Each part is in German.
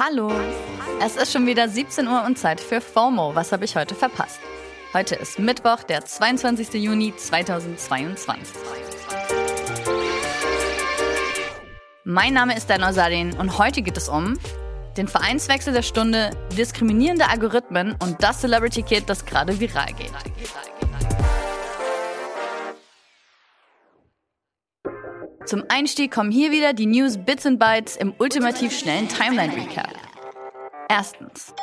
Hallo! Es ist schon wieder 17 Uhr und Zeit für FOMO. Was habe ich heute verpasst? Heute ist Mittwoch, der 22. Juni 2022. Mein Name ist Dan Osarin und heute geht es um den Vereinswechsel der Stunde, diskriminierende Algorithmen und das Celebrity Kit, das gerade viral geht. Zum Einstieg kommen hier wieder die News Bits and Bytes im ultimativ schnellen Timeline Recap. Erstens.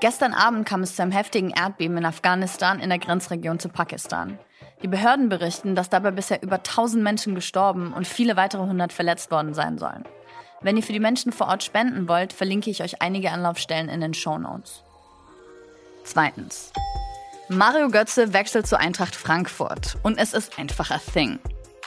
Gestern Abend kam es zu einem heftigen Erdbeben in Afghanistan in der Grenzregion zu Pakistan. Die Behörden berichten, dass dabei bisher über 1000 Menschen gestorben und viele weitere hundert verletzt worden sein sollen. Wenn ihr für die Menschen vor Ort spenden wollt, verlinke ich euch einige Anlaufstellen in den Show Notes. Zweitens. Mario Götze wechselt zu Eintracht Frankfurt und es ist einfach a thing.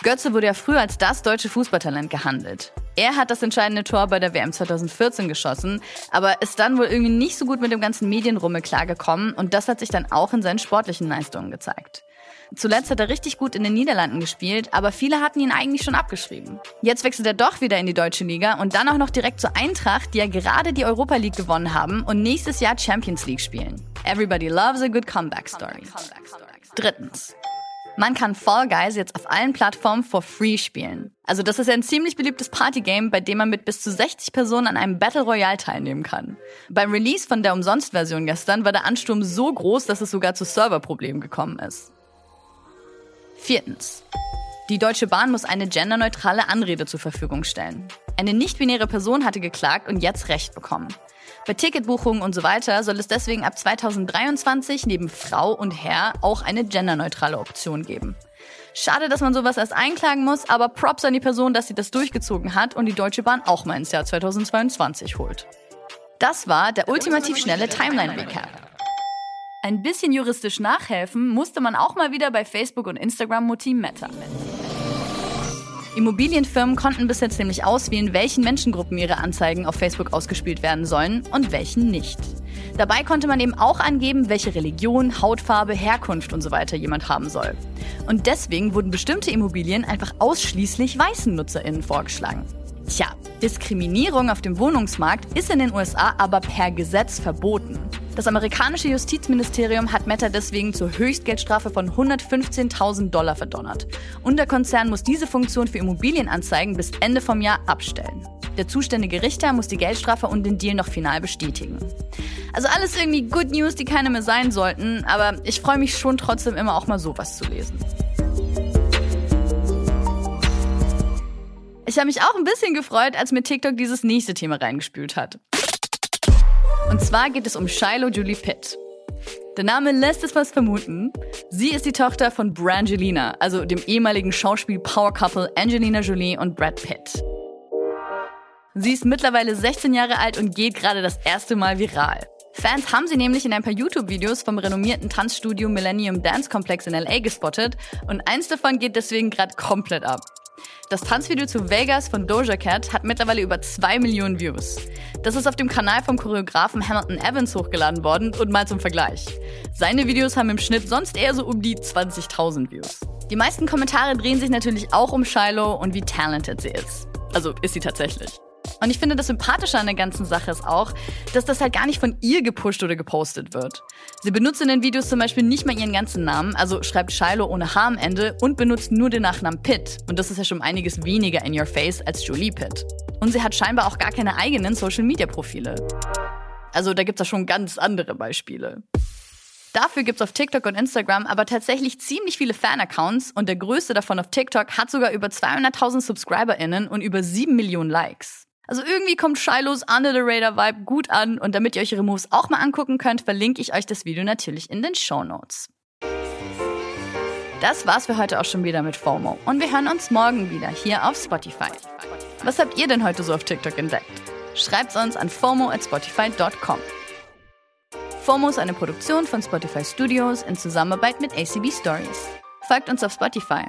Götze wurde ja früher als das deutsche Fußballtalent gehandelt. Er hat das entscheidende Tor bei der WM 2014 geschossen, aber ist dann wohl irgendwie nicht so gut mit dem ganzen Medienrummel klargekommen und das hat sich dann auch in seinen sportlichen Leistungen gezeigt. Zuletzt hat er richtig gut in den Niederlanden gespielt, aber viele hatten ihn eigentlich schon abgeschrieben. Jetzt wechselt er doch wieder in die deutsche Liga und dann auch noch direkt zur Eintracht, die ja gerade die Europa League gewonnen haben und nächstes Jahr Champions League spielen. Everybody loves a good comeback story. Drittens. Man kann Fall Guys jetzt auf allen Plattformen for free spielen. Also das ist ein ziemlich beliebtes Partygame, bei dem man mit bis zu 60 Personen an einem Battle Royale teilnehmen kann. Beim Release von der Umsonst-Version gestern war der Ansturm so groß, dass es sogar zu Serverproblemen gekommen ist. Viertens. Die Deutsche Bahn muss eine genderneutrale Anrede zur Verfügung stellen. Eine nicht-binäre Person hatte geklagt und jetzt Recht bekommen. Bei Ticketbuchungen und so weiter soll es deswegen ab 2023 neben Frau und Herr auch eine genderneutrale Option geben. Schade, dass man sowas erst einklagen muss, aber Props an die Person, dass sie das durchgezogen hat und die Deutsche Bahn auch mal ins Jahr 2022 holt. Das war der ultimativ schnelle Timeline-Recap. Ein bisschen juristisch nachhelfen musste man auch mal wieder bei Facebook und Instagram Mutti Meta. Immobilienfirmen konnten bis jetzt nämlich auswählen, welchen Menschengruppen ihre Anzeigen auf Facebook ausgespielt werden sollen und welchen nicht. Dabei konnte man eben auch angeben, welche Religion, Hautfarbe, Herkunft und so weiter jemand haben soll. Und deswegen wurden bestimmte Immobilien einfach ausschließlich weißen NutzerInnen vorgeschlagen. Tja, Diskriminierung auf dem Wohnungsmarkt ist in den USA aber per Gesetz verboten. Das amerikanische Justizministerium hat Meta deswegen zur Höchstgeldstrafe von 115.000 Dollar verdonnert. Und der Konzern muss diese Funktion für Immobilienanzeigen bis Ende vom Jahr abstellen. Der zuständige Richter muss die Geldstrafe und den Deal noch final bestätigen. Also alles irgendwie Good News, die keine mehr sein sollten, aber ich freue mich schon trotzdem immer auch mal sowas zu lesen. Ich habe mich auch ein bisschen gefreut, als mir TikTok dieses nächste Thema reingespült hat. Und zwar geht es um Shiloh Julie Pitt. Der Name lässt es was vermuten. Sie ist die Tochter von Brangelina, also dem ehemaligen Schauspiel-Power-Couple Angelina Jolie und Brad Pitt. Sie ist mittlerweile 16 Jahre alt und geht gerade das erste Mal viral. Fans haben sie nämlich in ein paar YouTube-Videos vom renommierten Tanzstudio Millennium Dance Complex in LA gespottet und eins davon geht deswegen gerade komplett ab. Das Tanzvideo zu Vegas von Doja Cat hat mittlerweile über 2 Millionen Views. Das ist auf dem Kanal vom Choreografen Hamilton Evans hochgeladen worden und mal zum Vergleich. Seine Videos haben im Schnitt sonst eher so um die 20.000 Views. Die meisten Kommentare drehen sich natürlich auch um Shiloh und wie talented sie ist. Also ist sie tatsächlich. Und ich finde, das Sympathische an der ganzen Sache ist auch, dass das halt gar nicht von ihr gepusht oder gepostet wird. Sie benutzt in den Videos zum Beispiel nicht mal ihren ganzen Namen, also schreibt Shiloh ohne H am Ende und benutzt nur den Nachnamen Pitt. Und das ist ja schon einiges weniger in your face als Jolie Pitt. Und sie hat scheinbar auch gar keine eigenen Social Media Profile. Also da gibt's ja schon ganz andere Beispiele. Dafür gibt's auf TikTok und Instagram aber tatsächlich ziemlich viele Fan-Accounts und der größte davon auf TikTok hat sogar über 200.000 SubscriberInnen und über 7 Millionen Likes. Also irgendwie kommt Shilohs Under the Radar Vibe gut an und damit ihr euch ihre Moves auch mal angucken könnt, verlinke ich euch das Video natürlich in den Show Notes. Das war's für heute auch schon wieder mit FOMO und wir hören uns morgen wieder hier auf Spotify. Was habt ihr denn heute so auf TikTok entdeckt? Schreibt's uns an FOMO at Spotify.com. FOMO ist eine Produktion von Spotify Studios in Zusammenarbeit mit ACB Stories. Folgt uns auf Spotify